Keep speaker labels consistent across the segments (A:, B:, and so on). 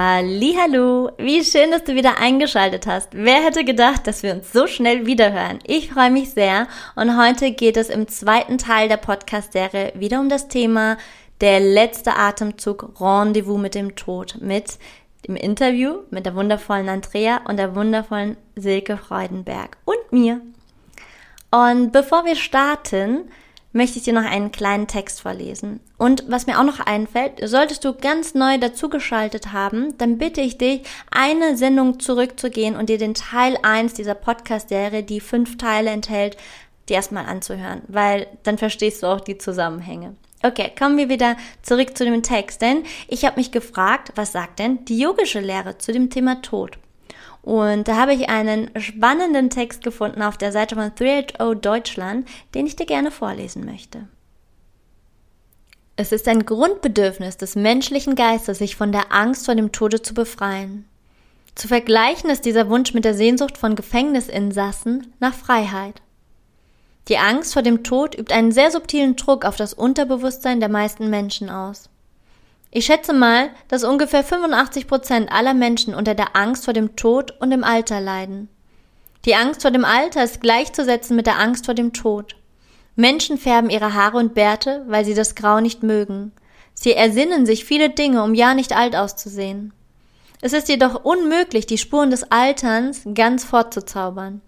A: Hallo, wie schön, dass du wieder eingeschaltet hast. Wer hätte gedacht, dass wir uns so schnell wiederhören? Ich freue mich sehr und heute geht es im zweiten Teil der Podcast-Serie wieder um das Thema der letzte Atemzug Rendezvous mit dem Tod mit dem Interview mit der wundervollen Andrea und der wundervollen Silke Freudenberg und mir. Und bevor wir starten, möchte ich dir noch einen kleinen Text vorlesen. Und was mir auch noch einfällt, solltest du ganz neu dazugeschaltet haben, dann bitte ich dich, eine Sendung zurückzugehen und dir den Teil 1 dieser Podcast-Serie, die fünf Teile enthält, dir erstmal anzuhören, weil dann verstehst du auch die Zusammenhänge. Okay, kommen wir wieder zurück zu dem Text, denn ich habe mich gefragt, was sagt denn die yogische Lehre zu dem Thema Tod? Und da habe ich einen spannenden Text gefunden auf der Seite von 380 Deutschland, den ich dir gerne vorlesen möchte. Es ist ein Grundbedürfnis des menschlichen Geistes, sich von der Angst vor dem Tode zu befreien. Zu vergleichen ist dieser Wunsch mit der Sehnsucht von Gefängnisinsassen nach Freiheit. Die Angst vor dem Tod übt einen sehr subtilen Druck auf das Unterbewusstsein der meisten Menschen aus. Ich schätze mal, dass ungefähr 85 Prozent aller Menschen unter der Angst vor dem Tod und dem Alter leiden. Die Angst vor dem Alter ist gleichzusetzen mit der Angst vor dem Tod. Menschen färben ihre Haare und Bärte, weil sie das Grau nicht mögen. Sie ersinnen sich viele Dinge, um ja nicht alt auszusehen. Es ist jedoch unmöglich, die Spuren des Alterns ganz fortzuzaubern.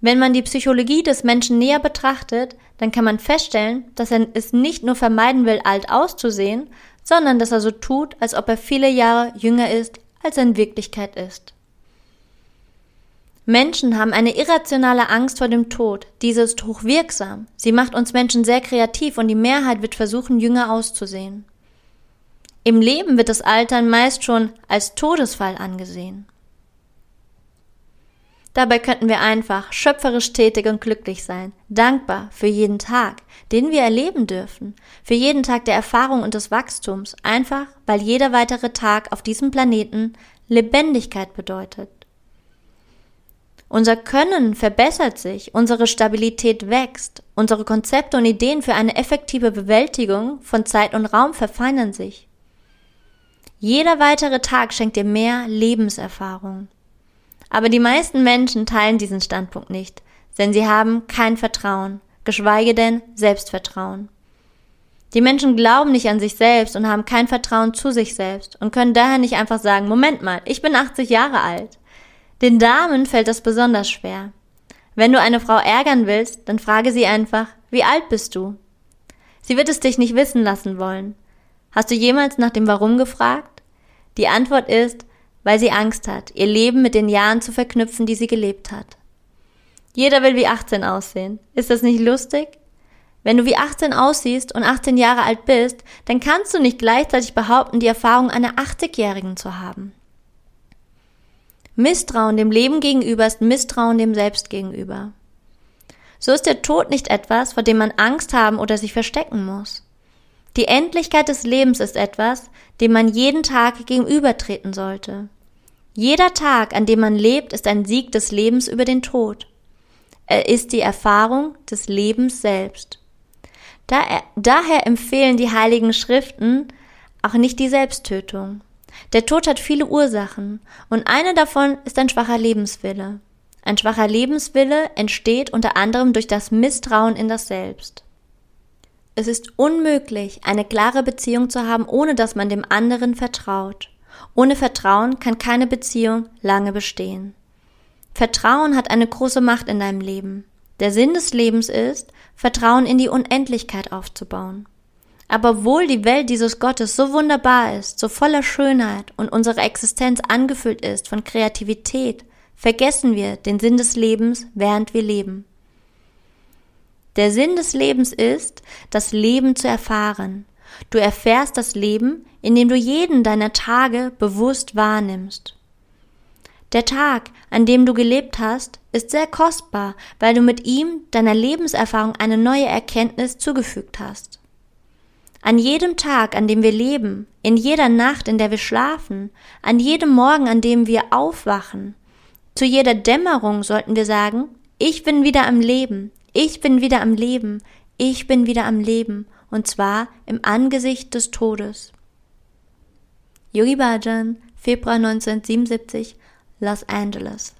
A: Wenn man die Psychologie des Menschen näher betrachtet, dann kann man feststellen, dass er es nicht nur vermeiden will, alt auszusehen, sondern dass er so tut, als ob er viele Jahre jünger ist, als er in Wirklichkeit ist. Menschen haben eine irrationale Angst vor dem Tod. Diese ist hochwirksam. Sie macht uns Menschen sehr kreativ und die Mehrheit wird versuchen, jünger auszusehen. Im Leben wird das Altern meist schon als Todesfall angesehen. Dabei könnten wir einfach schöpferisch tätig und glücklich sein, dankbar für jeden Tag, den wir erleben dürfen, für jeden Tag der Erfahrung und des Wachstums, einfach weil jeder weitere Tag auf diesem Planeten Lebendigkeit bedeutet. Unser Können verbessert sich, unsere Stabilität wächst, unsere Konzepte und Ideen für eine effektive Bewältigung von Zeit und Raum verfeinern sich. Jeder weitere Tag schenkt dir mehr Lebenserfahrung. Aber die meisten Menschen teilen diesen Standpunkt nicht, denn sie haben kein Vertrauen, geschweige denn Selbstvertrauen. Die Menschen glauben nicht an sich selbst und haben kein Vertrauen zu sich selbst und können daher nicht einfach sagen, Moment mal, ich bin 80 Jahre alt. Den Damen fällt das besonders schwer. Wenn du eine Frau ärgern willst, dann frage sie einfach, wie alt bist du? Sie wird es dich nicht wissen lassen wollen. Hast du jemals nach dem Warum gefragt? Die Antwort ist, weil sie Angst hat, ihr Leben mit den Jahren zu verknüpfen, die sie gelebt hat. Jeder will wie 18 aussehen. Ist das nicht lustig? Wenn du wie 18 aussiehst und 18 Jahre alt bist, dann kannst du nicht gleichzeitig behaupten, die Erfahrung einer 80-Jährigen zu haben. Misstrauen dem Leben gegenüber ist Misstrauen dem Selbst gegenüber. So ist der Tod nicht etwas, vor dem man Angst haben oder sich verstecken muss. Die Endlichkeit des Lebens ist etwas, dem man jeden Tag gegenübertreten sollte. Jeder Tag, an dem man lebt, ist ein Sieg des Lebens über den Tod. Er ist die Erfahrung des Lebens selbst. daher empfehlen die heiligen Schriften auch nicht die Selbsttötung. Der Tod hat viele Ursachen und eine davon ist ein schwacher Lebenswille. Ein schwacher Lebenswille entsteht unter anderem durch das Misstrauen in das Selbst. Es ist unmöglich, eine klare Beziehung zu haben, ohne dass man dem anderen vertraut. Ohne Vertrauen kann keine Beziehung lange bestehen. Vertrauen hat eine große Macht in deinem Leben. Der Sinn des Lebens ist, Vertrauen in die Unendlichkeit aufzubauen. Aber obwohl die Welt dieses Gottes so wunderbar ist, so voller Schönheit und unsere Existenz angefüllt ist von Kreativität, vergessen wir den Sinn des Lebens, während wir leben. Der Sinn des Lebens ist, das Leben zu erfahren. Du erfährst das Leben, indem du jeden deiner Tage bewusst wahrnimmst. Der Tag, an dem du gelebt hast, ist sehr kostbar, weil du mit ihm deiner Lebenserfahrung eine neue Erkenntnis zugefügt hast. An jedem Tag, an dem wir leben, in jeder Nacht, in der wir schlafen, an jedem Morgen, an dem wir aufwachen, zu jeder Dämmerung sollten wir sagen, ich bin wieder am Leben, ich bin wieder am Leben, ich bin wieder am Leben, und zwar im Angesicht des Todes. Yogi Bhajan, Februar 1977, Los Angeles.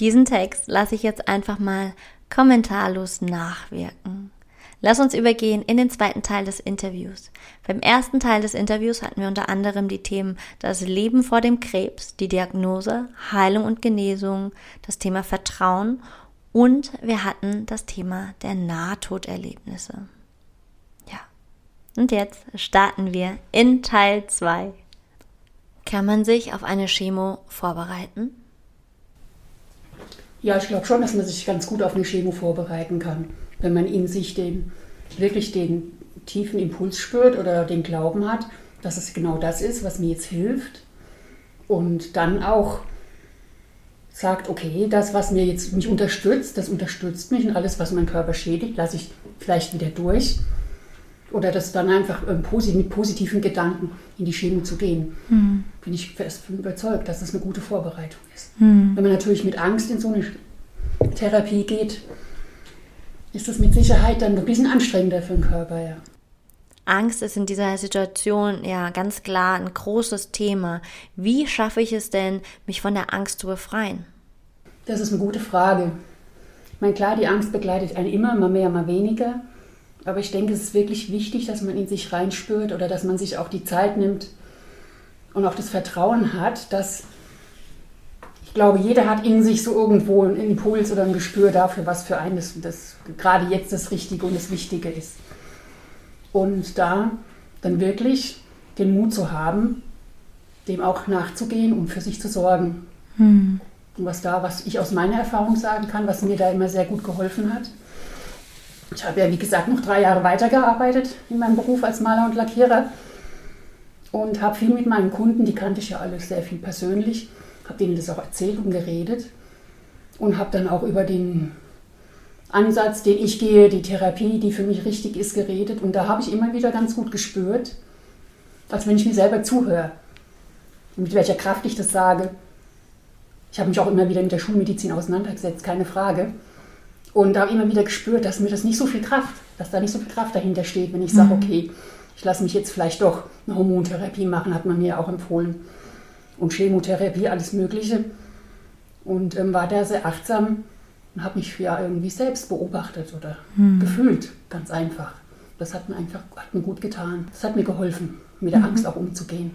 A: Diesen Text lasse ich jetzt einfach mal kommentarlos nachwirken. Lass uns übergehen in den zweiten Teil des Interviews. Beim ersten Teil des Interviews hatten wir unter anderem die Themen das Leben vor dem Krebs, die Diagnose, Heilung und Genesung, das Thema Vertrauen und wir hatten das Thema der Nahtoderlebnisse. Und jetzt starten wir in Teil 2. Kann man sich auf eine Chemo vorbereiten?
B: Ja, ich glaube schon, dass man sich ganz gut auf eine Chemo vorbereiten kann wenn man in sich den, wirklich den tiefen Impuls spürt oder den Glauben hat, dass es genau das ist, was mir jetzt hilft. Und dann auch sagt, okay, das, was mir jetzt mich unterstützt, das unterstützt mich und alles, was mein Körper schädigt, lasse ich vielleicht wieder durch. Oder das dann einfach mit positiven Gedanken in die Chemie zu gehen. Mhm. Bin ich fest überzeugt, dass das eine gute Vorbereitung ist. Mhm. Wenn man natürlich mit Angst in so eine Therapie geht, ist das mit Sicherheit dann ein bisschen anstrengender für den Körper, ja.
A: Angst ist in dieser Situation ja ganz klar ein großes Thema. Wie schaffe ich es denn, mich von der Angst zu befreien?
B: Das ist eine gute Frage. Ich meine, klar, die Angst begleitet einen immer, mal mehr, mal weniger. Aber ich denke, es ist wirklich wichtig, dass man in sich reinspürt oder dass man sich auch die Zeit nimmt und auch das Vertrauen hat, dass ich glaube, jeder hat in sich so irgendwo einen Impuls oder ein Gespür dafür, was für einen das, das gerade jetzt das Richtige und das Wichtige ist. Und da dann wirklich den Mut zu haben, dem auch nachzugehen und für sich zu sorgen. Hm. Und was da, was ich aus meiner Erfahrung sagen kann, was mir da immer sehr gut geholfen hat. Ich habe ja, wie gesagt, noch drei Jahre weitergearbeitet in meinem Beruf als Maler und Lackierer und habe viel mit meinen Kunden, die kannte ich ja alle sehr viel persönlich, habe denen das auch erzählt und geredet und habe dann auch über den Ansatz, den ich gehe, die Therapie, die für mich richtig ist, geredet. Und da habe ich immer wieder ganz gut gespürt, als wenn ich mir selber zuhöre. Mit welcher Kraft ich das sage. Ich habe mich auch immer wieder mit der Schulmedizin auseinandergesetzt, keine Frage. Und da habe ich immer wieder gespürt, dass mir das nicht so viel Kraft, dass da nicht so viel Kraft dahinter steht, wenn ich sage, mhm. okay, ich lasse mich jetzt vielleicht doch eine Hormontherapie machen, hat man mir auch empfohlen und Chemotherapie, alles Mögliche. Und ähm, war da sehr achtsam und habe mich ja irgendwie selbst beobachtet oder hm. gefühlt, ganz einfach. Das hat mir einfach hat mir gut getan. Das hat mir geholfen, mit der mhm. Angst auch umzugehen.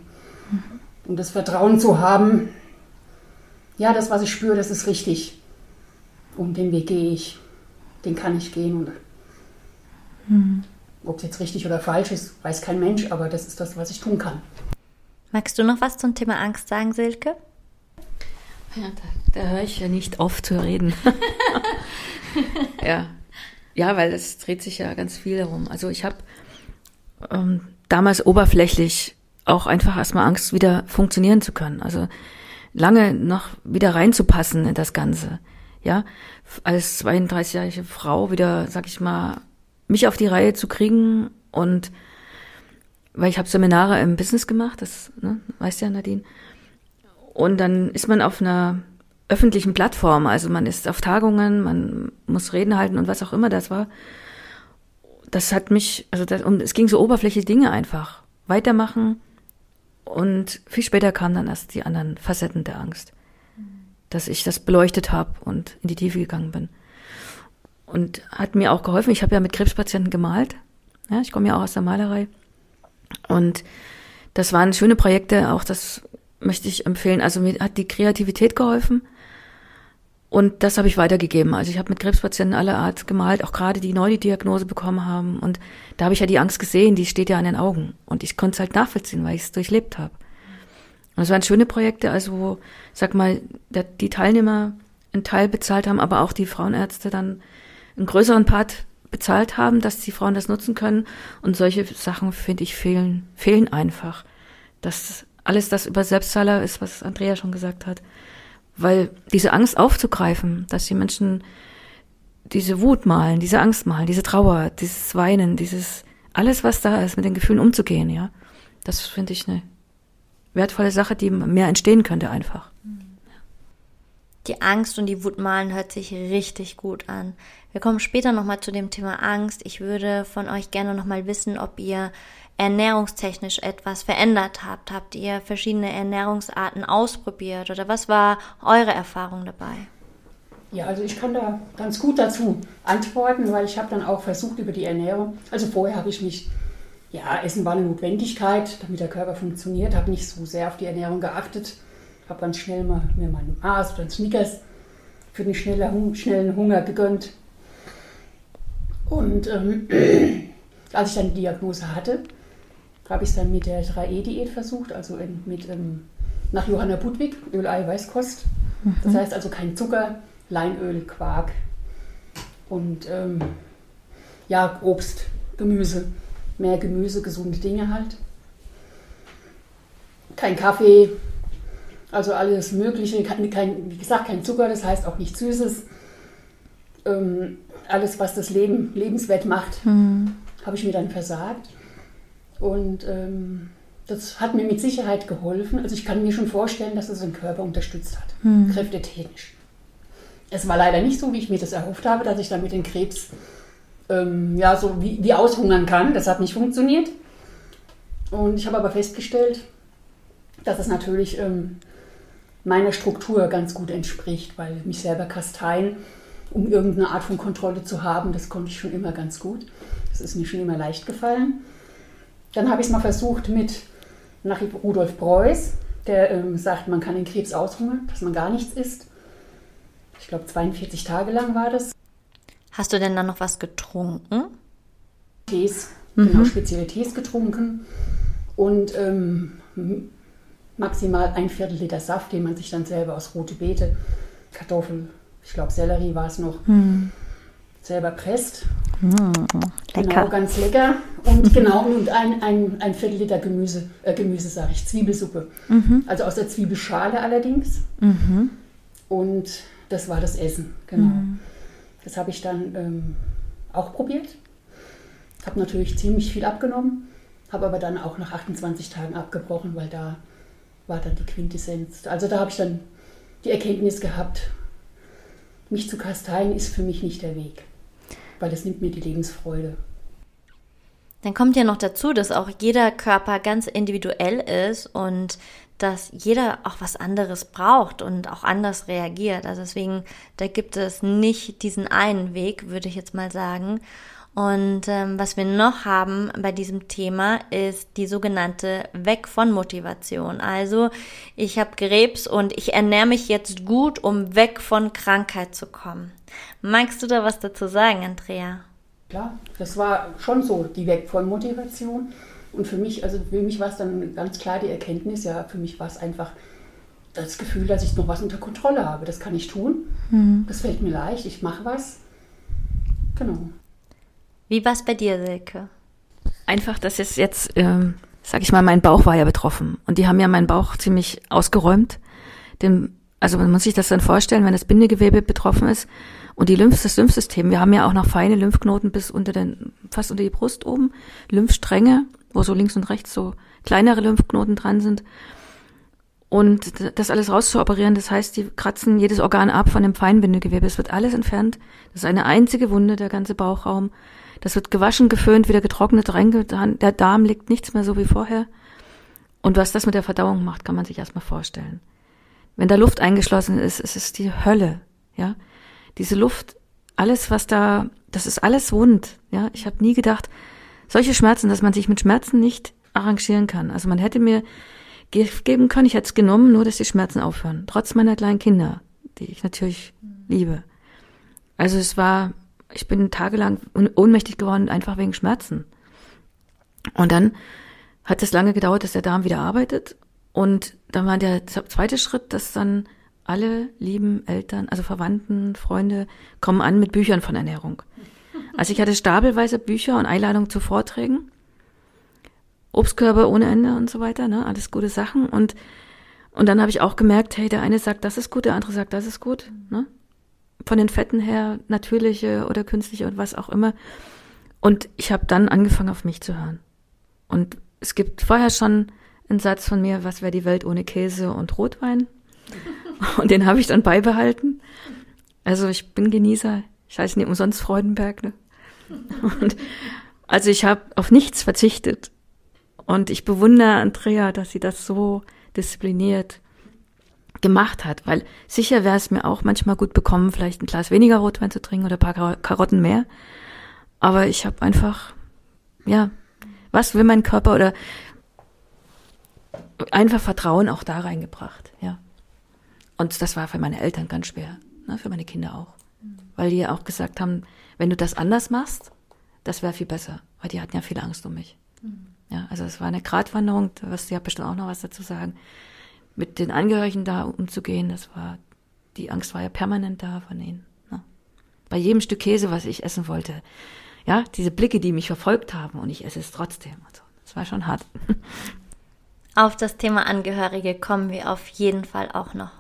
B: Mhm. Und das Vertrauen zu haben, ja, das, was ich spüre, das ist richtig. Und den Weg gehe ich, den kann ich gehen. Und mhm. ob es jetzt richtig oder falsch ist, weiß kein Mensch, aber das ist das, was ich tun kann.
A: Magst du noch was zum Thema Angst sagen, Silke?
C: Ja, da, da höre ich ja nicht auf zu reden. ja. ja, weil es dreht sich ja ganz viel darum. Also ich habe ähm, damals oberflächlich auch einfach erstmal Angst, wieder funktionieren zu können. Also lange noch wieder reinzupassen in das Ganze. Ja, als 32-jährige Frau wieder, sag ich mal, mich auf die Reihe zu kriegen und weil ich habe Seminare im Business gemacht, das ne, weißt ja Nadine. Und dann ist man auf einer öffentlichen Plattform, also man ist auf Tagungen, man muss Reden halten und was auch immer das war. Das hat mich, also das, und es ging so oberflächliche Dinge einfach. Weitermachen und viel später kamen dann erst die anderen Facetten der Angst. Dass ich das beleuchtet habe und in die Tiefe gegangen bin. Und hat mir auch geholfen. Ich habe ja mit Krebspatienten gemalt. Ja, ich komme ja auch aus der Malerei. Und das waren schöne Projekte, auch das möchte ich empfehlen. Also mir hat die Kreativität geholfen und das habe ich weitergegeben. Also ich habe mit Krebspatienten aller Art gemalt, auch gerade die neu die Diagnose bekommen haben. Und da habe ich ja die Angst gesehen, die steht ja an den Augen. Und ich konnte es halt nachvollziehen, weil ich es durchlebt habe. Und es waren schöne Projekte, also wo, sag mal, der, die Teilnehmer einen Teil bezahlt haben, aber auch die Frauenärzte dann einen größeren Part bezahlt haben, dass die Frauen das nutzen können. Und solche Sachen, finde ich, fehlen, fehlen einfach. Das alles das über Selbstzahler ist, was Andrea schon gesagt hat. Weil diese Angst aufzugreifen, dass die Menschen diese Wut malen, diese Angst malen, diese Trauer, dieses Weinen, dieses, alles was da ist, mit den Gefühlen umzugehen, ja. Das finde ich eine wertvolle Sache, die mehr entstehen könnte einfach.
A: Die Angst und die Wut malen hört sich richtig gut an. Wir kommen später nochmal zu dem Thema Angst. Ich würde von euch gerne nochmal wissen, ob ihr ernährungstechnisch etwas verändert habt. Habt ihr verschiedene Ernährungsarten ausprobiert oder was war eure Erfahrung dabei?
B: Ja, also ich kann da ganz gut dazu antworten, weil ich habe dann auch versucht über die Ernährung. Also vorher habe ich mich, ja, Essen war eine Notwendigkeit, damit der Körper funktioniert, habe nicht so sehr auf die Ernährung geachtet habe ganz schnell mal mir mal ein Mars oder ein Snickers für den schnellen, Hunger gegönnt. Und ähm, als ich dann die Diagnose hatte, habe ich es dann mit der 3E-Diät versucht, also in, mit ähm, nach Johanna Budwig, Öl-Eiweißkost. Mhm. Das heißt also kein Zucker, Leinöl, Quark und ähm, ja, Obst, Gemüse, mehr Gemüse, gesunde Dinge halt. Kein Kaffee, also alles Mögliche, kein, wie gesagt, kein Zucker, das heißt auch nicht Süßes. Ähm, alles, was das Leben lebenswert macht, mhm. habe ich mir dann versagt. Und ähm, das hat mir mit Sicherheit geholfen. Also ich kann mir schon vorstellen, dass es den Körper unterstützt hat, mhm. kräftetechnisch. Es war leider nicht so, wie ich mir das erhofft habe, dass ich damit den Krebs ähm, ja, so wie, wie aushungern kann. Das hat nicht funktioniert. Und ich habe aber festgestellt, dass es natürlich ähm, meiner Struktur ganz gut entspricht, weil mich selber kasteien, um irgendeine Art von Kontrolle zu haben, das konnte ich schon immer ganz gut. Das ist mir schon immer leicht gefallen. Dann habe ich es mal versucht mit nach Rudolf Preuß, der ähm, sagt, man kann den Krebs aushungern, dass man gar nichts isst. Ich glaube, 42 Tage lang war das.
A: Hast du denn dann noch was getrunken?
B: Tees, mhm. genau, spezielle Tees getrunken. Und ähm, maximal ein Viertel Liter Saft, den man sich dann selber aus rote Beete, Kartoffeln, ich glaube Sellerie war es noch, hm. selber presst. Hm, lecker. Genau, ganz lecker. Und genau, und ein, ein, ein Viertel Liter Gemüse, äh, Gemüse sage ich, Zwiebelsuppe. Mhm. Also aus der Zwiebelschale allerdings. Mhm. Und das war das Essen, genau. Das habe ich dann ähm, auch probiert. Habe natürlich ziemlich viel abgenommen, habe aber dann auch nach 28 Tagen abgebrochen, weil da war dann die Quintessenz. Also da habe ich dann die Erkenntnis gehabt, mich zu kasteien ist für mich nicht der Weg, weil das nimmt mir die Lebensfreude.
A: Dann kommt ja noch dazu, dass auch jeder Körper ganz individuell ist und dass jeder auch was anderes braucht und auch anders reagiert. Also deswegen, da gibt es nicht diesen einen Weg, würde ich jetzt mal sagen. Und ähm, was wir noch haben bei diesem Thema ist die sogenannte Weg von Motivation. Also ich habe Krebs und ich ernähre mich jetzt gut, um weg von Krankheit zu kommen. Magst du da was dazu sagen, Andrea?
B: Klar, das war schon so, die Weg von Motivation. Und für mich, also für mich war es dann ganz klar die Erkenntnis, ja, für mich war es einfach das Gefühl, dass ich noch was unter Kontrolle habe. Das kann ich tun. Mhm. Das fällt mir leicht, ich mache was. Genau.
A: Wie war es bei dir, Silke?
C: Einfach, dass es jetzt, ähm, sag ich mal, mein Bauch war ja betroffen. Und die haben ja meinen Bauch ziemlich ausgeräumt. Dem, also man muss sich das dann vorstellen, wenn das Bindegewebe betroffen ist und die Lymph, das Lymphsystem, wir haben ja auch noch feine Lymphknoten bis unter den, fast unter die Brust oben, Lymphstränge, wo so links und rechts so kleinere Lymphknoten dran sind. Und das alles rauszuoperieren, das heißt, die kratzen jedes Organ ab von dem Feinbindegewebe. Es wird alles entfernt. Das ist eine einzige Wunde, der ganze Bauchraum. Das wird gewaschen, geföhnt, wieder getrocknet, reingetan. Der Darm liegt nichts mehr so wie vorher. Und was das mit der Verdauung macht, kann man sich erstmal vorstellen. Wenn da Luft eingeschlossen ist, ist es die Hölle, ja. Diese Luft, alles was da, das ist alles wund, ja. Ich habe nie gedacht, solche Schmerzen, dass man sich mit Schmerzen nicht arrangieren kann. Also man hätte mir geben können, ich hätte es genommen, nur dass die Schmerzen aufhören. Trotz meiner kleinen Kinder, die ich natürlich liebe. Also es war ich bin tagelang ohnmächtig geworden, einfach wegen Schmerzen. Und dann hat es lange gedauert, dass der Darm wieder arbeitet. Und dann war der zweite Schritt, dass dann alle lieben Eltern, also Verwandten, Freunde kommen an mit Büchern von Ernährung. Also ich hatte stapelweise Bücher und Einladungen zu Vorträgen. Obstkörbe ohne Ende und so weiter, ne? Alles gute Sachen. Und, und dann habe ich auch gemerkt, hey, der eine sagt, das ist gut, der andere sagt, das ist gut. Ne? Von den Fetten her, natürliche oder künstliche und was auch immer. Und ich habe dann angefangen, auf mich zu hören. Und es gibt vorher schon einen Satz von mir, was wäre die Welt ohne Käse und Rotwein? Und den habe ich dann beibehalten. Also ich bin Genießer. Ich heiße nicht umsonst Freudenberg. Ne? Und also ich habe auf nichts verzichtet. Und ich bewundere Andrea, dass sie das so diszipliniert gemacht hat, weil sicher wäre es mir auch manchmal gut bekommen, vielleicht ein Glas weniger Rotwein zu trinken oder ein paar Karotten mehr. Aber ich habe einfach, ja, was will mein Körper oder einfach Vertrauen auch da reingebracht, ja. Und das war für meine Eltern ganz schwer, ne, für meine Kinder auch. Weil die ja auch gesagt haben, wenn du das anders machst, das wäre viel besser. Weil die hatten ja viel Angst um mich. Mhm. Ja, also es war eine Gratwanderung, da wirst du ja bestimmt auch noch was dazu sagen. Mit den Angehörigen da umzugehen, das war, die Angst war ja permanent da von ihnen. Ne? Bei jedem Stück Käse, was ich essen wollte, ja, diese Blicke, die mich verfolgt haben und ich esse es trotzdem. Also, das war schon hart.
A: Auf das Thema Angehörige kommen wir auf jeden Fall auch noch.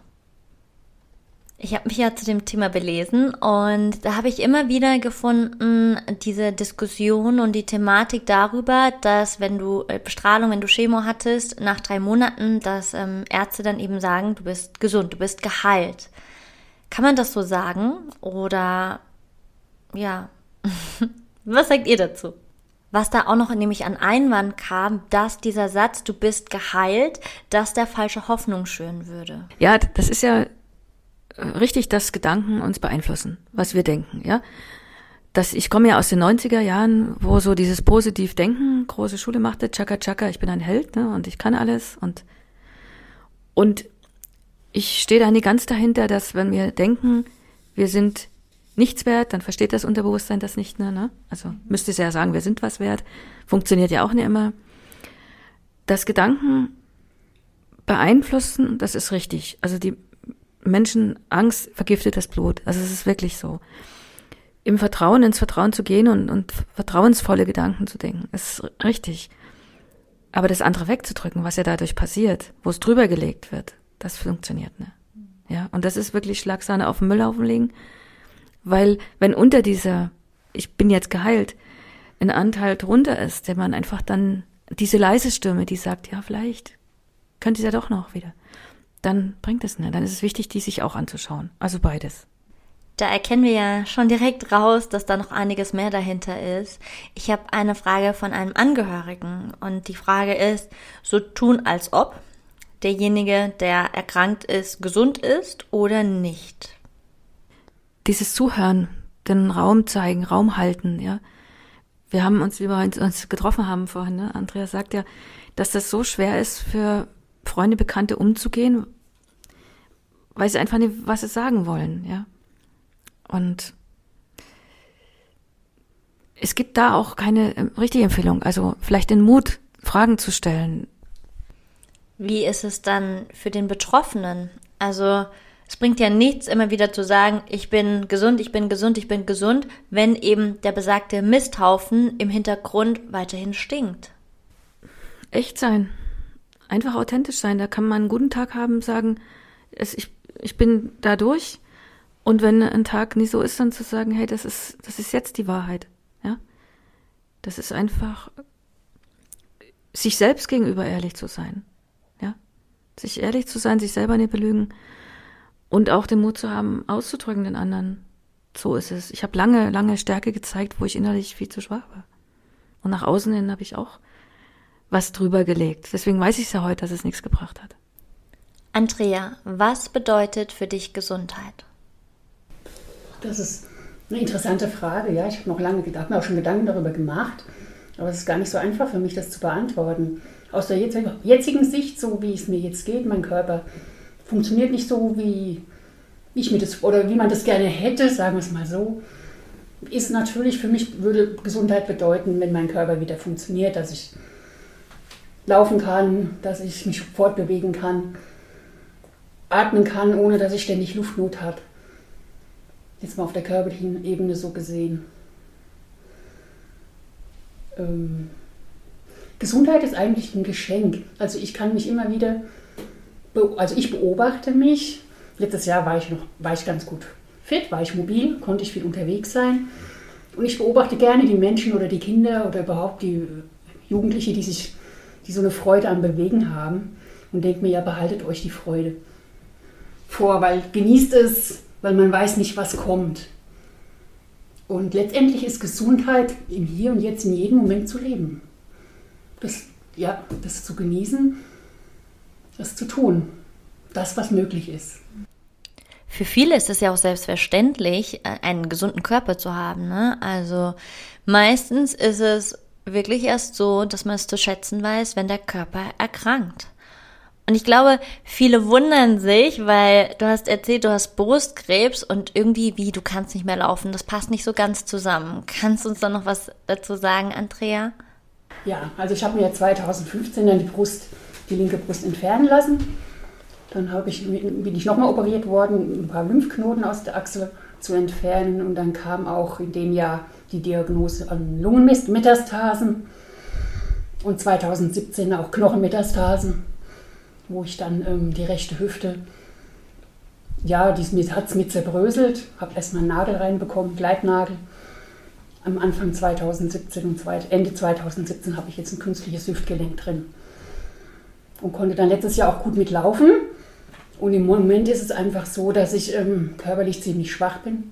A: Ich habe mich ja zu dem Thema belesen und da habe ich immer wieder gefunden, diese Diskussion und die Thematik darüber, dass wenn du äh, Bestrahlung, wenn du Chemo hattest, nach drei Monaten, dass ähm, Ärzte dann eben sagen, du bist gesund, du bist geheilt. Kann man das so sagen? Oder ja, was sagt ihr dazu? Was da auch noch nämlich an Einwand kam, dass dieser Satz, du bist geheilt, dass der falsche Hoffnung schüren würde.
C: Ja, das ist ja richtig, dass Gedanken uns beeinflussen, was wir denken, ja. Das, ich komme ja aus den 90er Jahren, wo so dieses Positiv-Denken große Schule machte, Chaka Chaka, ich bin ein Held, ne, und ich kann alles und, und ich stehe da nie ganz dahinter, dass wenn wir denken, wir sind nichts wert, dann versteht das Unterbewusstsein das nicht mehr, ne? Also müsste es ja sagen, wir sind was wert. Funktioniert ja auch nicht immer. Dass Gedanken beeinflussen, das ist richtig. Also die Menschen Angst vergiftet das Blut. Also es ist wirklich so. Im Vertrauen, ins Vertrauen zu gehen und, und vertrauensvolle Gedanken zu denken, ist richtig. Aber das andere wegzudrücken, was ja dadurch passiert, wo es drüber gelegt wird, das funktioniert nicht. Ja, und das ist wirklich Schlagsahne auf den Müllhaufen legen, weil wenn unter dieser, ich bin jetzt geheilt, ein Anteil drunter ist, der man einfach dann, diese leise Stimme, die sagt, ja, vielleicht könnte es ja doch noch wieder dann bringt es nicht. Dann ist es wichtig, die sich auch anzuschauen. Also beides.
A: Da erkennen wir ja schon direkt raus, dass da noch einiges mehr dahinter ist. Ich habe eine Frage von einem Angehörigen und die Frage ist, so tun als ob derjenige, der erkrankt ist, gesund ist oder nicht.
C: Dieses Zuhören, den Raum zeigen, Raum halten, ja. Wir haben uns, wie wir uns getroffen haben vorhin, ne? Andreas sagt ja, dass das so schwer ist für Freunde, Bekannte umzugehen, weil sie einfach nicht, was sie sagen wollen, ja. Und es gibt da auch keine äh, richtige Empfehlung. Also vielleicht den Mut, Fragen zu stellen.
A: Wie ist es dann für den Betroffenen? Also es bringt ja nichts, immer wieder zu sagen, ich bin gesund, ich bin gesund, ich bin gesund, wenn eben der besagte Misthaufen im Hintergrund weiterhin stinkt.
C: Echt sein einfach authentisch sein. Da kann man einen guten Tag haben, sagen, es, ich, ich bin da durch. Und wenn ein Tag nicht so ist, dann zu sagen, hey, das ist, das ist jetzt die Wahrheit. Ja. Das ist einfach, sich selbst gegenüber ehrlich zu sein. Ja. Sich ehrlich zu sein, sich selber nicht belügen. Und auch den Mut zu haben, auszudrücken den anderen. So ist es. Ich habe lange, lange Stärke gezeigt, wo ich innerlich viel zu schwach war. Und nach außen hin habe ich auch was drüber gelegt. Deswegen weiß ich ja heute, dass es nichts gebracht hat.
A: Andrea, was bedeutet für dich Gesundheit?
B: Das ist eine interessante Frage. Ja, ich habe noch lange gedacht, mir auch schon Gedanken darüber gemacht. Aber es ist gar nicht so einfach für mich, das zu beantworten. Aus der jetzigen Sicht, so wie es mir jetzt geht, mein Körper funktioniert nicht so, wie ich mir das oder wie man das gerne hätte, sagen wir es mal so. Ist natürlich für mich würde Gesundheit bedeuten, wenn mein Körper wieder funktioniert, dass ich laufen kann, dass ich mich fortbewegen kann, atmen kann, ohne dass ich ständig Luftnot habe. Jetzt mal auf der körperlichen Ebene so gesehen. ähm, Gesundheit ist eigentlich ein Geschenk. Also ich kann mich immer wieder, also ich beobachte mich. Letztes Jahr war ich noch, war ich ganz gut fit, war ich mobil, konnte ich viel unterwegs sein. Und ich beobachte gerne die Menschen oder die Kinder oder überhaupt die Jugendliche, die sich, die so eine Freude am Bewegen haben und denke mir, ja, behaltet euch die Freude vor, weil genießt es, weil man weiß nicht, was kommt. Und letztendlich ist Gesundheit im Hier und Jetzt in jedem Moment zu leben. Das, ja, das zu genießen, das zu tun, das, was möglich ist.
A: Für viele ist es ja auch selbstverständlich, äh, einen gesunden Körper zu haben. Ne? Also meistens ist es wirklich erst so, dass man es zu schätzen weiß, wenn der Körper erkrankt. Und ich glaube, viele wundern sich, weil du hast erzählt, du hast Brustkrebs und irgendwie, wie, du kannst nicht mehr laufen. Das passt nicht so ganz zusammen. Kannst du uns da noch was dazu sagen, Andrea?
B: Ja, also ich habe mir 2015 dann die Brust, die linke Brust entfernen lassen. Dann ich, bin ich nochmal operiert worden, ein paar Lymphknoten aus der Achsel zu entfernen. Und dann kam auch in dem Jahr die Diagnose an Lungenmetastasen und 2017 auch Knochenmetastasen wo ich dann ähm, die rechte Hüfte, ja, die hat es mit zerbröselt, habe erstmal einen Nagel reinbekommen, Gleitnagel. Am Anfang 2017 und Ende 2017 habe ich jetzt ein künstliches Hüftgelenk drin und konnte dann letztes Jahr auch gut mitlaufen. Und im Moment ist es einfach so, dass ich ähm, körperlich ziemlich schwach bin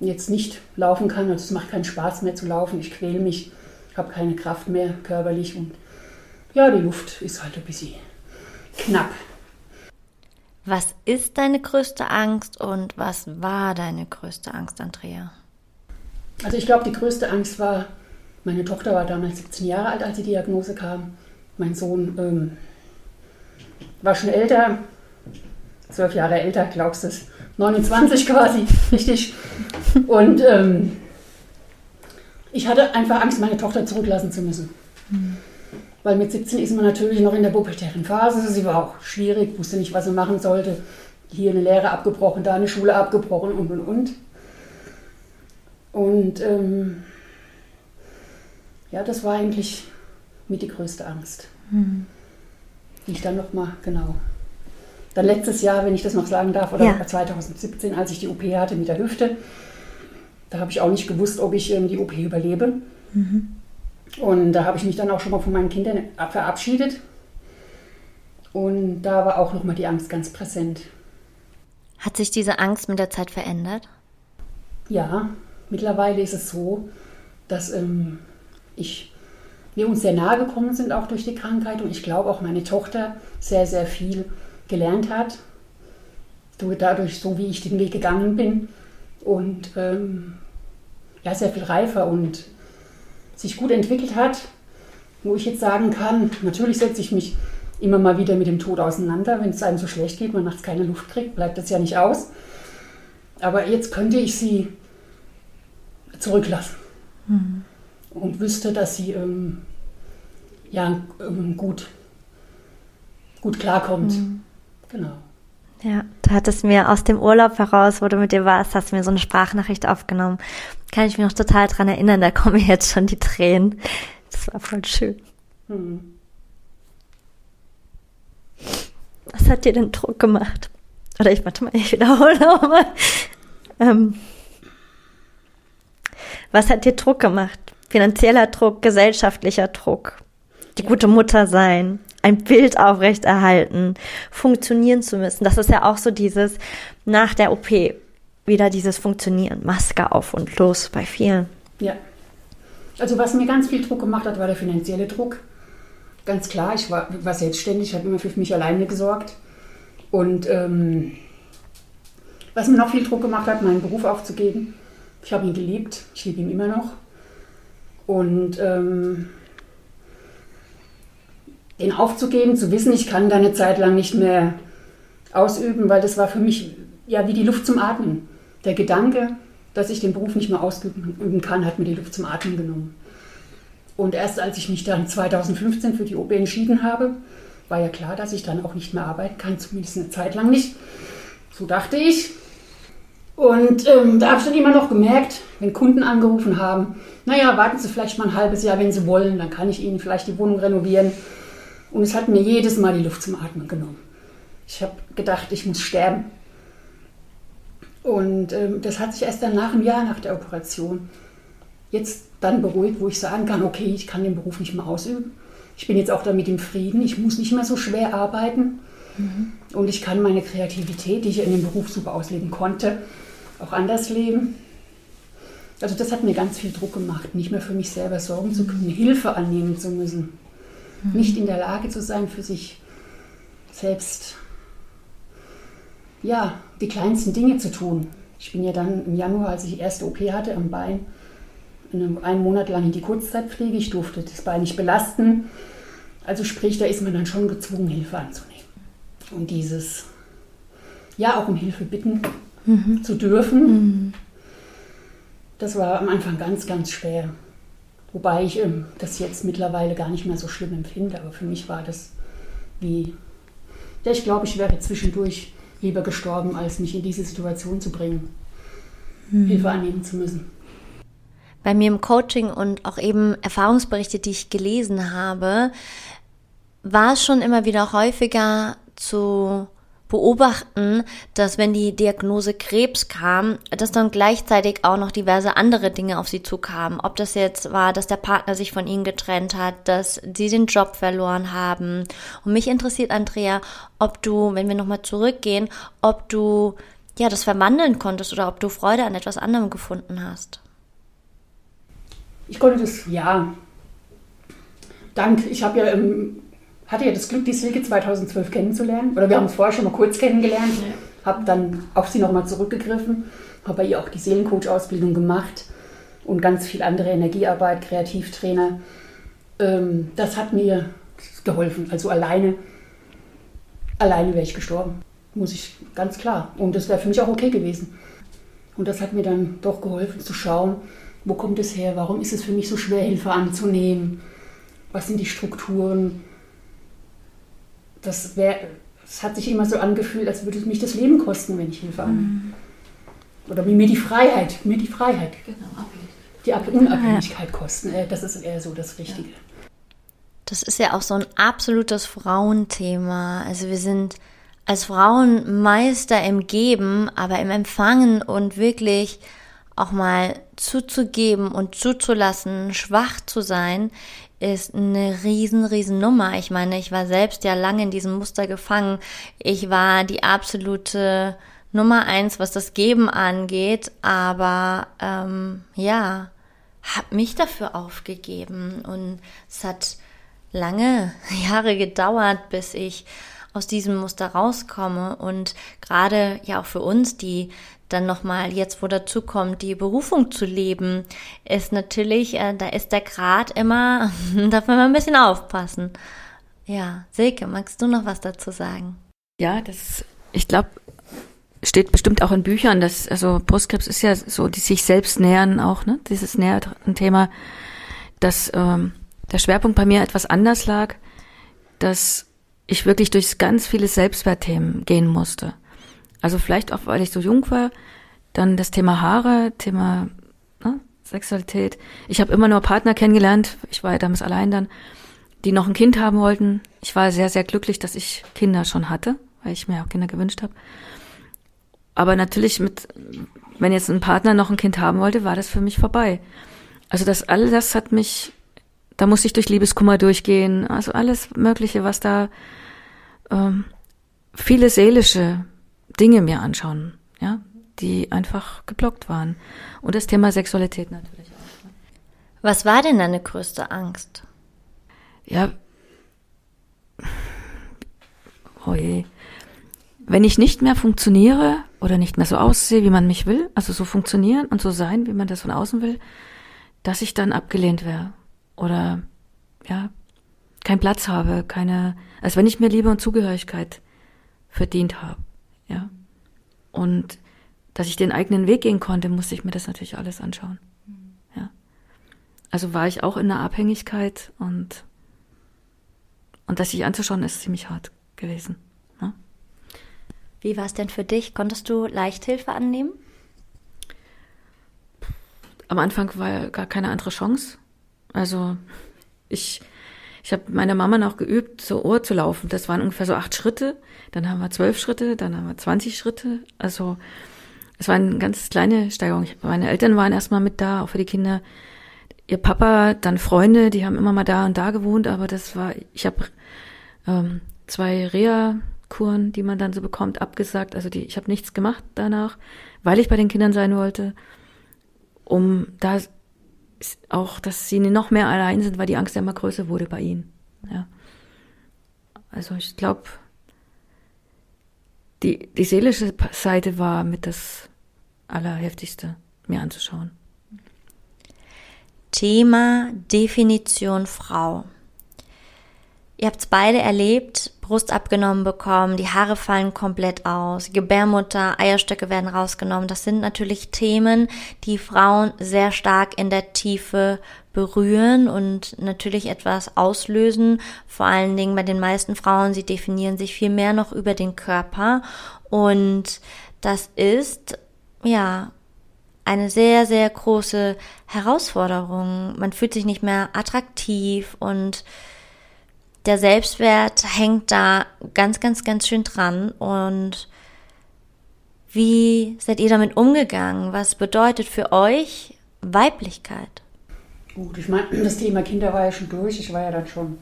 B: jetzt nicht laufen kann. Also es macht keinen Spaß mehr zu laufen. Ich quäle mich, habe keine Kraft mehr körperlich und ja, die Luft ist halt ein bisschen knapp.
A: Was ist deine größte Angst und was war deine größte Angst, Andrea?
B: Also ich glaube, die größte Angst war, meine Tochter war damals 17 Jahre alt, als die Diagnose kam. Mein Sohn ähm, war schon älter, zwölf Jahre älter, glaubst du es, 29 quasi, richtig. Und ähm, ich hatte einfach Angst, meine Tochter zurücklassen zu müssen. Mhm. Weil mit 17 ist man natürlich noch in der pubertären Phase. Sie war auch schwierig, wusste nicht, was sie machen sollte. Hier eine Lehre abgebrochen, da eine Schule abgebrochen und und und. Und ähm, ja, das war eigentlich mit die größte Angst. Mhm. Die ich dann nochmal, genau. Dann letztes Jahr, wenn ich das noch sagen darf, oder ja. 2017, als ich die OP hatte mit der Hüfte, da habe ich auch nicht gewusst, ob ich ähm, die OP überlebe. Mhm. Und da habe ich mich dann auch schon mal von meinen Kindern verabschiedet. Und da war auch nochmal die Angst ganz präsent.
A: Hat sich diese Angst mit der Zeit verändert?
B: Ja, mittlerweile ist es so, dass ähm, ich, wir uns sehr nahe gekommen sind, auch durch die Krankheit. Und ich glaube auch meine Tochter sehr, sehr viel gelernt hat. Dadurch, so wie ich den Weg gegangen bin. Und ähm, ja, sehr viel reifer und sich gut entwickelt hat, wo ich jetzt sagen kann, natürlich setze ich mich immer mal wieder mit dem Tod auseinander. Wenn es einem so schlecht geht, man nachts keine Luft kriegt, bleibt das ja nicht aus. Aber jetzt könnte ich sie zurücklassen mhm. und wüsste, dass sie ähm, ja, ähm, gut, gut klarkommt. Mhm. Genau.
A: Ja, du hattest mir aus dem Urlaub heraus, wo du mit dir warst, hast du mir so eine Sprachnachricht aufgenommen. Kann ich mich noch total dran erinnern, da kommen jetzt schon die Tränen. Das war voll schön. Hm. Was hat dir denn Druck gemacht? Oder ich warte mal, ich wiederhole nochmal. Ähm, was hat dir Druck gemacht? Finanzieller Druck, gesellschaftlicher Druck, die gute Mutter sein, ein Bild aufrechterhalten, funktionieren zu müssen. Das ist ja auch so dieses nach der OP wieder dieses Funktionieren, Maske auf und los bei vielen.
B: Ja. Also was mir ganz viel Druck gemacht hat, war der finanzielle Druck. Ganz klar, ich war, war selbstständig, habe immer für mich alleine gesorgt. Und ähm, was mir noch viel Druck gemacht hat, meinen Beruf aufzugeben. Ich habe ihn geliebt, ich liebe ihn immer noch. Und ähm, den aufzugeben, zu wissen, ich kann da eine Zeit lang nicht mehr ausüben, weil das war für mich ja wie die Luft zum Atmen. Der Gedanke, dass ich den Beruf nicht mehr ausüben kann, hat mir die Luft zum Atmen genommen. Und erst als ich mich dann 2015 für die OP entschieden habe, war ja klar, dass ich dann auch nicht mehr arbeiten kann, zumindest eine Zeit lang nicht. So dachte ich. Und ähm, da habe ich dann immer noch gemerkt, wenn Kunden angerufen haben, naja, warten Sie vielleicht mal ein halbes Jahr, wenn Sie wollen, dann kann ich Ihnen vielleicht die Wohnung renovieren. Und es hat mir jedes Mal die Luft zum Atmen genommen. Ich habe gedacht, ich muss sterben. Und ähm, das hat sich erst dann nach einem Jahr nach der Operation jetzt dann beruhigt, wo ich sagen kann, okay, ich kann den Beruf nicht mehr ausüben. Ich bin jetzt auch damit im Frieden, ich muss nicht mehr so schwer arbeiten. Mhm. Und ich kann meine Kreativität, die ich in dem Beruf super ausleben konnte, auch anders leben. Also das hat mir ganz viel Druck gemacht, nicht mehr für mich selber sorgen zu können, Hilfe annehmen zu müssen, mhm. nicht in der Lage zu sein, für sich selbst ja, die kleinsten Dinge zu tun. Ich bin ja dann im Januar, als ich die erste OP hatte am Bein, einen Monat lang in die Kurzzeitpflege. Ich durfte das Bein nicht belasten. Also sprich, da ist man dann schon gezwungen, Hilfe anzunehmen. Und dieses, ja, auch um Hilfe bitten mhm. zu dürfen, mhm. das war am Anfang ganz, ganz schwer. Wobei ich ähm, das jetzt mittlerweile gar nicht mehr so schlimm empfinde. Aber für mich war das wie, ja, ich glaube, ich wäre zwischendurch lieber gestorben, als mich in diese Situation zu bringen, mhm. Hilfe annehmen zu müssen.
A: Bei mir im Coaching und auch eben Erfahrungsberichte, die ich gelesen habe, war es schon immer wieder häufiger zu beobachten, dass wenn die Diagnose Krebs kam, dass dann gleichzeitig auch noch diverse andere Dinge auf sie zukamen. Ob das jetzt war, dass der Partner sich von ihnen getrennt hat, dass sie den Job verloren haben. Und mich interessiert, Andrea, ob du, wenn wir nochmal zurückgehen, ob du ja das verwandeln konntest oder ob du Freude an etwas anderem gefunden hast.
B: Ich konnte das, ja. Dank, ich habe ja im hatte ja das Glück, die Silke 2012 kennenzulernen. Oder wir haben uns vorher schon mal kurz kennengelernt. Ja. Habe dann auf sie nochmal zurückgegriffen. Habe bei ihr auch die Seelencoach-Ausbildung gemacht und ganz viel andere Energiearbeit, Kreativtrainer. Ähm, das hat mir geholfen. Also alleine, alleine wäre ich gestorben. Muss ich ganz klar. Und das wäre für mich auch okay gewesen. Und das hat mir dann doch geholfen zu schauen, wo kommt es her, warum ist es für mich so schwer, Hilfe anzunehmen, was sind die Strukturen, das wäre, es hat sich immer so angefühlt, als würde es mich das Leben kosten, wenn ich Hilfe annehme. Oder wie mir die Freiheit, mir die Freiheit, genau, die Unabhängigkeit kosten. Äh, das ist eher so das Richtige.
A: Das ist ja auch so ein absolutes Frauenthema. Also wir sind als Frauen Meister im Geben, aber im Empfangen und wirklich auch mal zuzugeben und zuzulassen, schwach zu sein, ist eine riesen, riesen Nummer. Ich meine, ich war selbst ja lange in diesem Muster gefangen. Ich war die absolute Nummer eins, was das Geben angeht, aber ähm, ja, habe mich dafür aufgegeben und es hat lange Jahre gedauert, bis ich aus diesem Muster rauskomme und gerade ja auch für uns, die dann nochmal jetzt, wo dazu kommt, die Berufung zu leben, ist natürlich, äh, da ist der Grad immer, darf man mal ein bisschen aufpassen. Ja, Silke, magst du noch was dazu sagen?
C: Ja, das, ich glaube, steht bestimmt auch in Büchern, dass, also Brustkrebs ist ja so, die sich selbst nähern auch, ne, dieses näher ein Thema, dass ähm, der Schwerpunkt bei mir etwas anders lag, dass ich wirklich durch ganz viele Selbstwertthemen gehen musste. Also vielleicht auch, weil ich so jung war, dann das Thema Haare, Thema ne, Sexualität. Ich habe immer nur Partner kennengelernt, ich war ja damals allein dann, die noch ein Kind haben wollten. Ich war sehr, sehr glücklich, dass ich Kinder schon hatte, weil ich mir auch Kinder gewünscht habe. Aber natürlich mit, wenn jetzt ein Partner noch ein Kind haben wollte, war das für mich vorbei. Also das all das hat mich, da musste ich durch Liebeskummer durchgehen, also alles Mögliche, was da ähm, viele seelische Dinge mir anschauen, ja, die einfach geblockt waren. Und das Thema Sexualität natürlich auch. Ne?
A: Was war denn deine größte Angst?
C: Ja, oh je. Wenn ich nicht mehr funktioniere oder nicht mehr so aussehe, wie man mich will, also so funktionieren und so sein, wie man das von außen will, dass ich dann abgelehnt wäre. Oder ja, keinen Platz habe, keine, als wenn ich mir Liebe und Zugehörigkeit verdient habe. Ja. Und dass ich den eigenen Weg gehen konnte, musste ich mir das natürlich alles anschauen. Ja. Also war ich auch in einer Abhängigkeit und, und das sich anzuschauen, ist ziemlich hart gewesen. Ne?
A: Wie war es denn für dich? Konntest du Leichthilfe annehmen?
C: am Anfang war gar keine andere Chance. Also ich, ich habe meiner Mama noch geübt, zur Uhr zu laufen. Das waren ungefähr so acht Schritte. Dann haben wir zwölf Schritte, dann haben wir 20 Schritte. Also es war eine ganz kleine Steigerung. Meine Eltern waren erstmal mit da, auch für die Kinder. Ihr Papa, dann Freunde, die haben immer mal da und da gewohnt, aber das war, ich habe ähm, zwei Reha-Kuren, die man dann so bekommt, abgesagt. Also die, ich habe nichts gemacht danach, weil ich bei den Kindern sein wollte, um da auch, dass sie noch mehr allein sind, weil die Angst ja immer größer wurde bei ihnen. Ja. Also ich glaube, die, die seelische Seite war mit das Allerheftigste, mir anzuschauen.
A: Thema Definition Frau. Ihr habt es beide erlebt, Brust abgenommen bekommen, die Haare fallen komplett aus, Gebärmutter, Eierstöcke werden rausgenommen. Das sind natürlich Themen, die Frauen sehr stark in der Tiefe berühren und natürlich etwas auslösen. Vor allen Dingen bei den meisten Frauen, sie definieren sich viel mehr noch über den Körper und das ist, ja, eine sehr, sehr große Herausforderung. Man fühlt sich nicht mehr attraktiv und der Selbstwert hängt da ganz, ganz, ganz schön dran. Und wie seid ihr damit umgegangen? Was bedeutet für euch Weiblichkeit?
B: Gut, ich meine, das Thema Kinder war ja schon durch. Ich war ja dann schon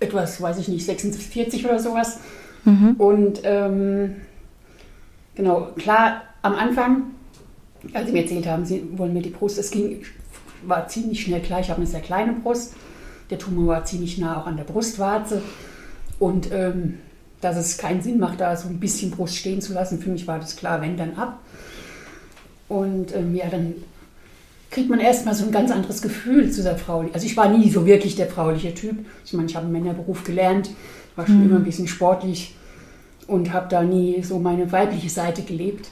B: etwas, weiß ich nicht, 46 oder sowas. Mhm. Und ähm, genau, klar, am Anfang, als sie mir erzählt haben, sie wollen mir die Brust, es ging, war ziemlich schnell klar, ich habe eine sehr kleine Brust. Der Tumor war ziemlich nah auch an der Brustwarze. Und ähm, dass es keinen Sinn macht, da so ein bisschen Brust stehen zu lassen, für mich war das klar, wenn dann ab. Und ähm, ja, dann kriegt man erstmal so ein ganz anderes Gefühl zu der Frau. Also ich war nie so wirklich der frauliche Typ. Ich meine, ich habe einen Männerberuf gelernt, war schon mhm. immer ein bisschen sportlich und habe da nie so meine weibliche Seite gelebt.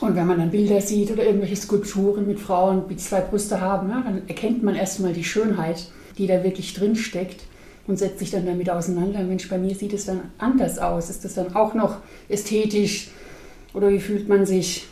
B: Und wenn man dann Bilder sieht oder irgendwelche Skulpturen mit Frauen, die zwei Brüste haben, ja, dann erkennt man erstmal die Schönheit, die da wirklich drin steckt und setzt sich dann damit auseinander. Mensch, bei mir sieht es dann anders aus. Ist das dann auch noch ästhetisch oder wie fühlt man sich?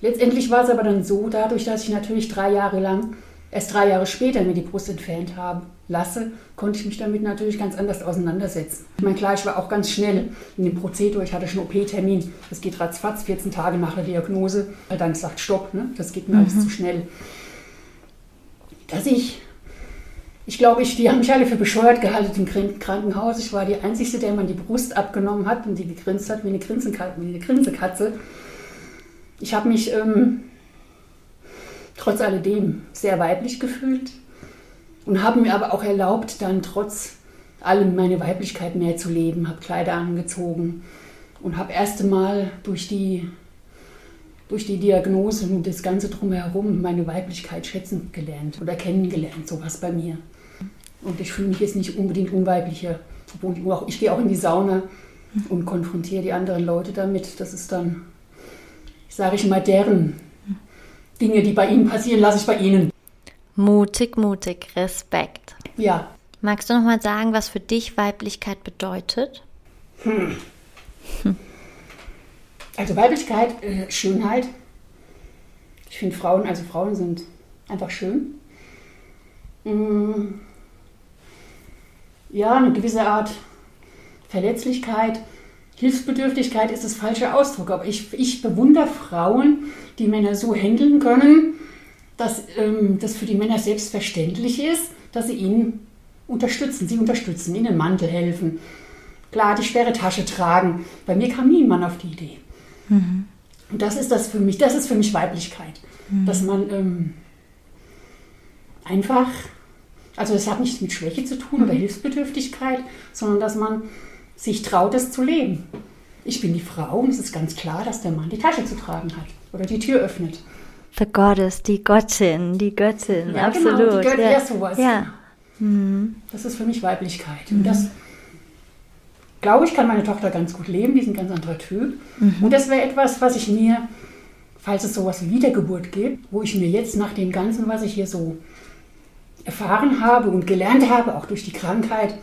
B: Letztendlich war es aber dann so, dadurch, dass ich natürlich drei Jahre lang erst drei Jahre später mir die Brust entfernt haben lasse, konnte ich mich damit natürlich ganz anders auseinandersetzen. Ich meine, klar, ich war auch ganz schnell in dem Prozedur. Ich hatte schon OP-Termin. Das geht ratzfatz, 14 Tage nach der Diagnose. Dann gesagt, stopp, ne? das geht mir mhm. alles zu schnell. Dass ich, ich glaube, ich, die haben mich alle für bescheuert gehalten im Krankenhaus. Ich war die Einzige, der man die Brust abgenommen hat und die gegrinst hat wie eine, Grinsekatze. Wie eine Grinsekatze. Ich habe mich... Ähm, trotz alledem sehr weiblich gefühlt und habe mir aber auch erlaubt, dann trotz allem meine Weiblichkeit mehr zu leben, habe Kleider angezogen und habe erst einmal durch die, durch die Diagnose und das Ganze drumherum meine Weiblichkeit schätzen gelernt oder kennengelernt, sowas bei mir. Und ich fühle mich jetzt nicht unbedingt unweiblicher. Obwohl ich gehe auch in die Sauna und konfrontiere die anderen Leute damit. Das ist dann, sage ich mal, deren Dinge, die bei Ihnen passieren, lasse ich bei Ihnen.
A: Mutig, mutig, Respekt.
B: Ja.
A: Magst du noch mal sagen, was für dich Weiblichkeit bedeutet? Hm.
B: Hm. Also Weiblichkeit, äh, Schönheit. Ich finde Frauen, also Frauen sind einfach schön. Hm. Ja, eine gewisse Art Verletzlichkeit. Hilfsbedürftigkeit ist das falsche Ausdruck, aber ich, ich bewundere Frauen, die Männer so handeln können, dass ähm, das für die Männer selbstverständlich ist, dass sie ihn unterstützen. Sie unterstützen, ihnen Mantel helfen, klar die schwere Tasche tragen. Bei mir kam nie ein Mann auf die Idee. Mhm. Und das ist das für mich, das ist für mich Weiblichkeit. Mhm. Dass man ähm, einfach, also das hat nichts mit Schwäche zu tun mhm. oder Hilfsbedürftigkeit, sondern dass man sich traut, es zu leben. Ich bin die Frau und es ist ganz klar, dass der Mann die Tasche zu tragen hat oder die Tür öffnet.
A: The Goddess, die Göttin, die Göttin, ja, absolut. Genau,
B: die Göttin, ja, ja sowas. Ja. Mhm. Das ist für mich Weiblichkeit. Mhm. Und das, glaube ich, kann meine Tochter ganz gut leben, die ist ein ganz anderer Typ. Mhm. Und das wäre etwas, was ich mir, falls es sowas wie Wiedergeburt gibt, wo ich mir jetzt nach dem Ganzen, was ich hier so erfahren habe und gelernt habe, auch durch die Krankheit,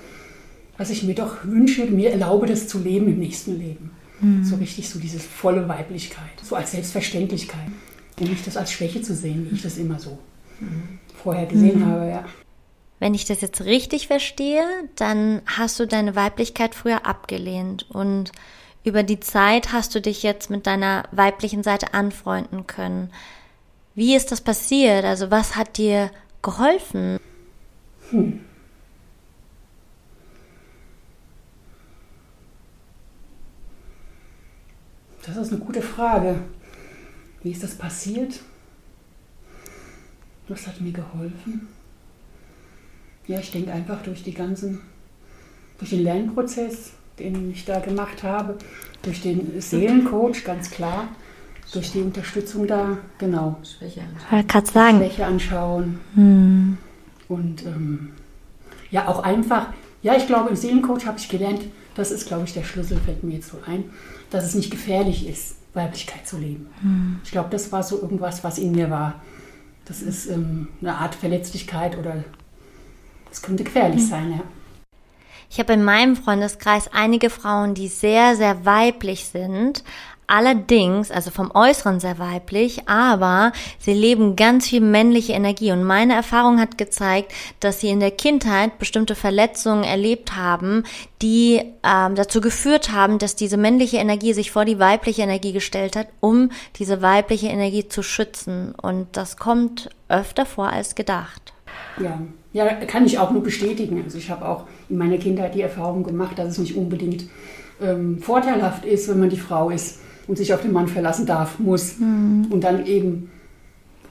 B: was ich mir doch wünsche, mir erlaube, das zu leben im nächsten Leben. Mhm. So richtig so diese volle Weiblichkeit, so als Selbstverständlichkeit. Und nicht das als Schwäche zu sehen, wie ich das immer so mhm. vorher gesehen mhm. habe, ja.
A: Wenn ich das jetzt richtig verstehe, dann hast du deine Weiblichkeit früher abgelehnt und über die Zeit hast du dich jetzt mit deiner weiblichen Seite anfreunden können. Wie ist das passiert? Also was hat dir geholfen? Hm.
B: Das ist eine gute Frage. Wie ist das passiert? Was hat mir geholfen? Ja, ich denke einfach durch die ganzen, durch den Lernprozess, den ich da gemacht habe, durch den Seelencoach, ganz klar, durch die Unterstützung da, genau.
A: Schwäche anschauen. Ich sagen.
B: Schwäche anschauen. Hm. Und ähm, ja, auch einfach, ja, ich glaube, im Seelencoach habe ich gelernt, das ist, glaube ich, der Schlüssel, fällt mir jetzt so ein, dass es nicht gefährlich ist, Weiblichkeit zu leben. Hm. Ich glaube, das war so irgendwas, was in mir war. Das ist ähm, eine Art Verletzlichkeit oder es könnte gefährlich hm. sein, ja.
A: Ich habe in meinem Freundeskreis einige Frauen, die sehr, sehr weiblich sind, allerdings, also vom Äußeren sehr weiblich, aber sie leben ganz viel männliche Energie. Und meine Erfahrung hat gezeigt, dass sie in der Kindheit bestimmte Verletzungen erlebt haben, die ähm, dazu geführt haben, dass diese männliche Energie sich vor die weibliche Energie gestellt hat, um diese weibliche Energie zu schützen. Und das kommt öfter vor als gedacht.
B: Ja, ja, kann ich auch nur bestätigen. Also ich habe auch in meiner Kindheit die Erfahrung gemacht, dass es nicht unbedingt ähm, vorteilhaft ist, wenn man die Frau ist und sich auf den Mann verlassen darf, muss. Mhm. Und dann eben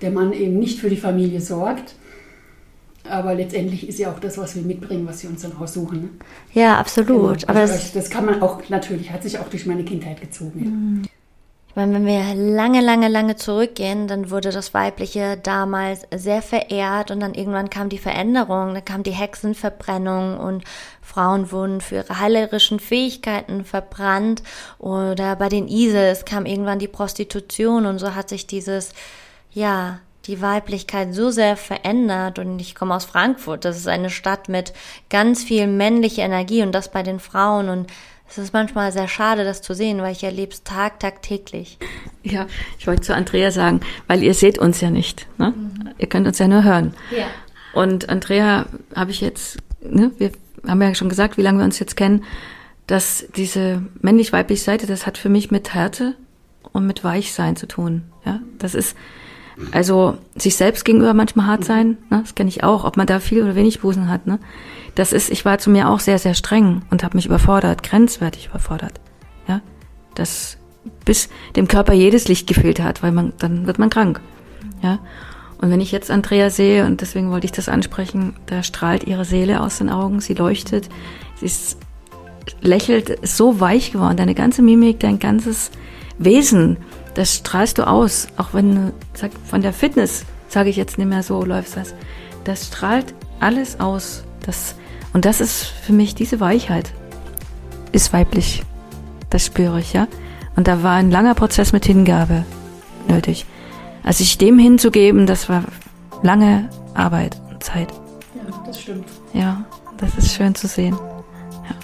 B: der Mann eben nicht für die Familie sorgt. Aber letztendlich ist ja auch das, was wir mitbringen, was wir uns dann aussuchen. Ne?
A: Ja, absolut.
B: Genau. Aber das, das, kann man auch natürlich, hat sich auch durch meine Kindheit gezogen. Ja. Mhm.
A: Ich meine, wenn wir lange, lange, lange zurückgehen, dann wurde das Weibliche damals sehr verehrt und dann irgendwann kam die Veränderung, dann kam die Hexenverbrennung und Frauen wurden für ihre heilerischen Fähigkeiten verbrannt oder bei den Isis kam irgendwann die Prostitution und so hat sich dieses, ja, die Weiblichkeit so sehr verändert und ich komme aus Frankfurt, das ist eine Stadt mit ganz viel männlicher Energie und das bei den Frauen und es ist manchmal sehr schade, das zu sehen, weil ich erlebe es Tag, tagtäglich.
C: Ja, ich wollte zu Andrea sagen, weil ihr seht uns ja nicht. Ne? Mhm. Ihr könnt uns ja nur hören. Ja. Und Andrea habe ich jetzt, ne, wir haben ja schon gesagt, wie lange wir uns jetzt kennen, dass diese männlich-weibliche Seite, das hat für mich mit Härte und mit Weichsein zu tun. Ja, das ist also sich selbst gegenüber manchmal hart sein. Ne? Das kenne ich auch, ob man da viel oder wenig Busen hat. Ne? das ist, ich war zu mir auch sehr, sehr streng und habe mich überfordert, grenzwertig überfordert. Ja, das bis dem Körper jedes Licht gefehlt hat, weil man, dann wird man krank. Ja. Und wenn ich jetzt Andrea sehe, und deswegen wollte ich das ansprechen, da strahlt ihre Seele aus den Augen, sie leuchtet, sie ist, lächelt, ist so weich geworden, deine ganze Mimik, dein ganzes Wesen, das strahlst du aus, auch wenn du sag, von der Fitness, sage ich jetzt nicht mehr so, läufst das, das strahlt alles aus, das und das ist für mich diese Weichheit. Ist weiblich. Das spüre ich, ja. Und da war ein langer Prozess mit Hingabe nötig. Also sich dem hinzugeben, das war lange Arbeit und Zeit.
B: Ja, das stimmt.
C: Ja, das ist schön zu sehen. Ja.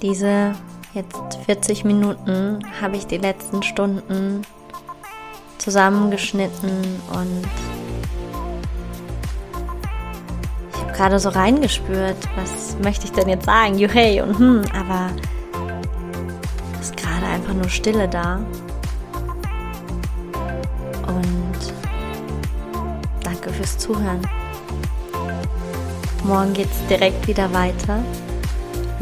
A: Diese jetzt 40 Minuten habe ich die letzten Stunden zusammengeschnitten und gerade so reingespürt, was möchte ich denn jetzt sagen, juhey und hm, aber ist gerade einfach nur Stille da. Und danke fürs Zuhören. Morgen geht es direkt wieder weiter.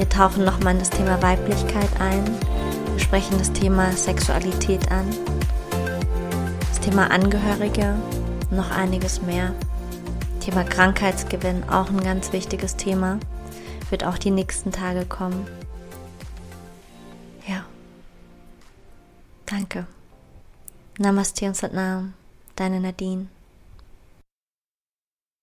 A: Wir tauchen nochmal in das Thema Weiblichkeit ein. Wir sprechen das Thema Sexualität an. Das Thema Angehörige, noch einiges mehr. Thema Krankheitsgewinn, auch ein ganz wichtiges Thema, wird auch die nächsten Tage kommen. Ja. Danke. Namaste und Satnam, deine Nadine.